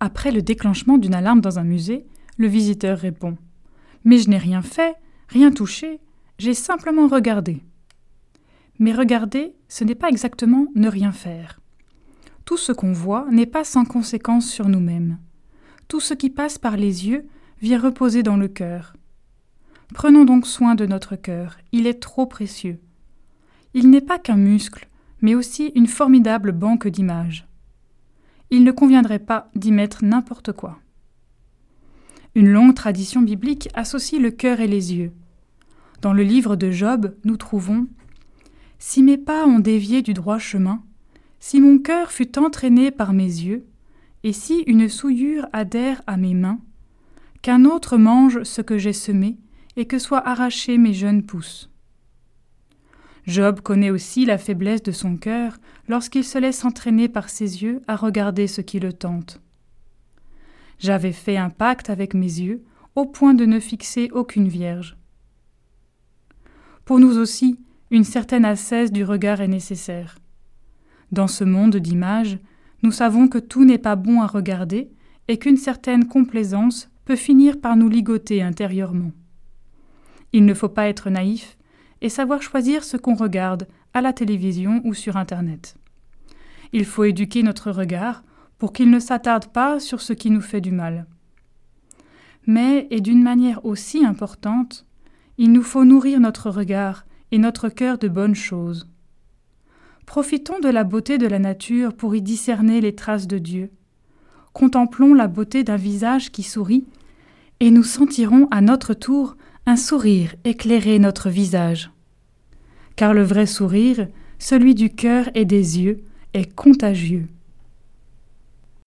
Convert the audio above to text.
Après le déclenchement d'une alarme dans un musée, le visiteur répond Mais je n'ai rien fait, rien touché, j'ai simplement regardé. Mais regarder, ce n'est pas exactement ne rien faire. Tout ce qu'on voit n'est pas sans conséquence sur nous-mêmes. Tout ce qui passe par les yeux vient reposer dans le cœur. Prenons donc soin de notre cœur, il est trop précieux. Il n'est pas qu'un muscle, mais aussi une formidable banque d'images. Il ne conviendrait pas d'y mettre n'importe quoi. Une longue tradition biblique associe le cœur et les yeux. Dans le livre de Job, nous trouvons Si mes pas ont dévié du droit chemin, si mon cœur fut entraîné par mes yeux, et si une souillure adhère à mes mains, qu'un autre mange ce que j'ai semé, et que soient arrachés mes jeunes pousses. Job connaît aussi la faiblesse de son cœur lorsqu'il se laisse entraîner par ses yeux à regarder ce qui le tente. J'avais fait un pacte avec mes yeux au point de ne fixer aucune vierge. Pour nous aussi, une certaine ascèse du regard est nécessaire. Dans ce monde d'images, nous savons que tout n'est pas bon à regarder et qu'une certaine complaisance peut finir par nous ligoter intérieurement. Il ne faut pas être naïf et savoir choisir ce qu'on regarde à la télévision ou sur Internet. Il faut éduquer notre regard pour qu'il ne s'attarde pas sur ce qui nous fait du mal. Mais, et d'une manière aussi importante, il nous faut nourrir notre regard et notre cœur de bonnes choses. Profitons de la beauté de la nature pour y discerner les traces de Dieu. Contemplons la beauté d'un visage qui sourit, et nous sentirons à notre tour un sourire éclairer notre visage. Car le vrai sourire, celui du cœur et des yeux, est contagieux.